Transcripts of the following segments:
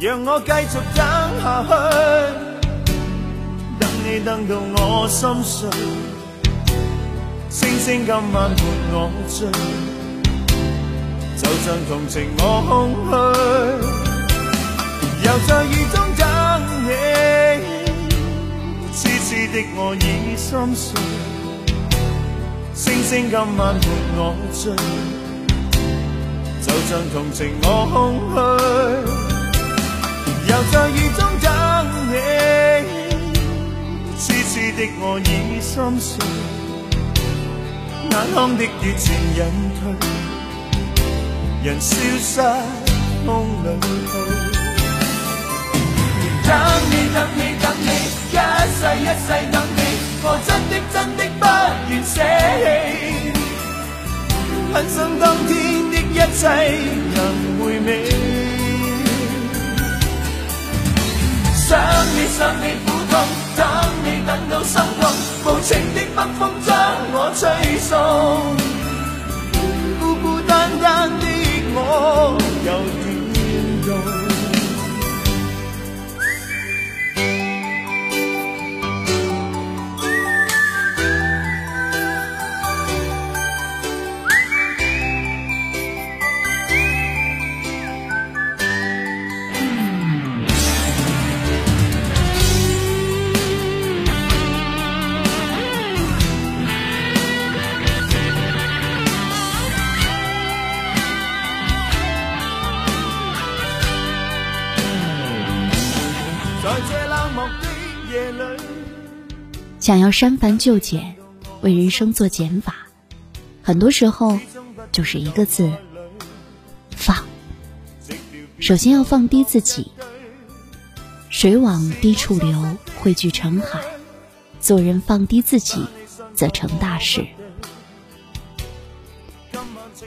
让我继续等下去，等你等到我心碎，星星今晚伴我醉，就像同情我空虚，又在雨中等你，痴痴的我已心碎，星星今晚伴我醉，就像同情我空虚。又在雨中等你，痴痴的我已心碎，眼眶的雨渐隐退，人消失风里去。等你等你想要删繁就简，为人生做减法，很多时候就是一个字：放。首先要放低自己，水往低处流，汇聚成海。做人放低自己，则成大事。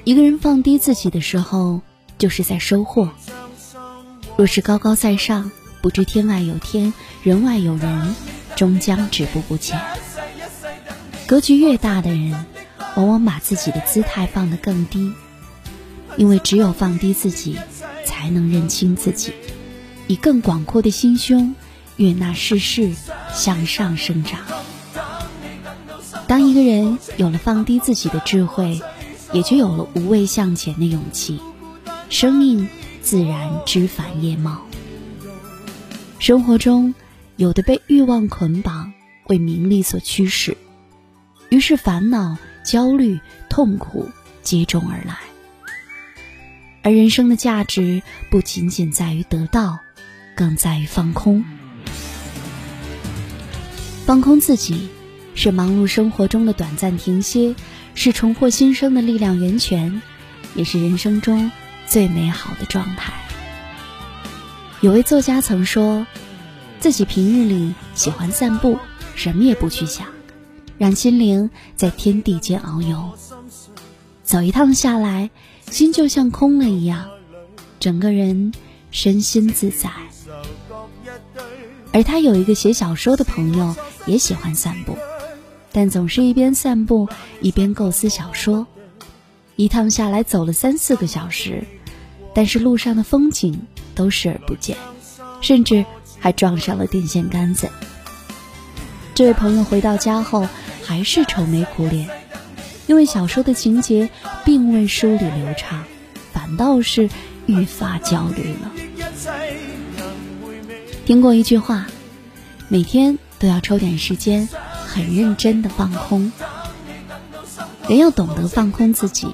一个人放低自己的时候，就是在收获。若是高高在上，不知天外有天，人外有人。终将止步不前。格局越大的人，往往把自己的姿态放得更低，因为只有放低自己，才能认清自己，以更广阔的心胸悦纳世事，向上生长。当一个人有了放低自己的智慧，也就有了无畏向前的勇气，生命自然枝繁叶茂。生活中。有的被欲望捆绑，为名利所驱使，于是烦恼、焦虑、痛苦接踵而来。而人生的价值不仅仅在于得到，更在于放空。放空自己，是忙碌生活中的短暂停歇，是重获新生的力量源泉，也是人生中最美好的状态。有位作家曾说。自己平日里喜欢散步，什么也不去想，让心灵在天地间遨游。走一趟下来，心就像空了一样，整个人身心自在。而他有一个写小说的朋友，也喜欢散步，但总是一边散步一边构思小说。一趟下来走了三四个小时，但是路上的风景都视而不见，甚至。还撞上了电线杆子。这位朋友回到家后还是愁眉苦脸，因为小说的情节并未梳理流畅，反倒是愈发焦虑了。听过一句话，每天都要抽点时间，很认真的放空。人要懂得放空自己，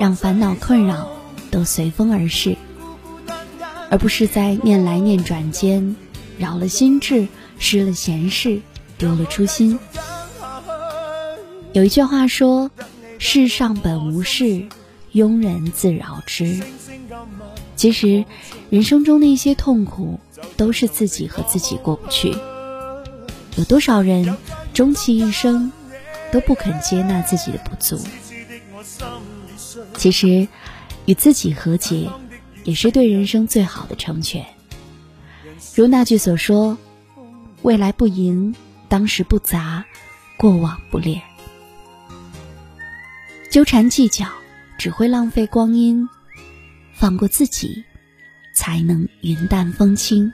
让烦恼困扰都随风而逝，而不是在念来念转间。扰了心智，失了闲事，丢了初心。有一句话说：“世上本无事，庸人自扰之。”其实，人生中的一些痛苦，都是自己和自己过不去。有多少人终其一生，都不肯接纳自己的不足？其实，与自己和解，也是对人生最好的成全。如那句所说：“未来不迎，当时不杂，过往不恋。”纠缠计较只会浪费光阴，放过自己，才能云淡风轻。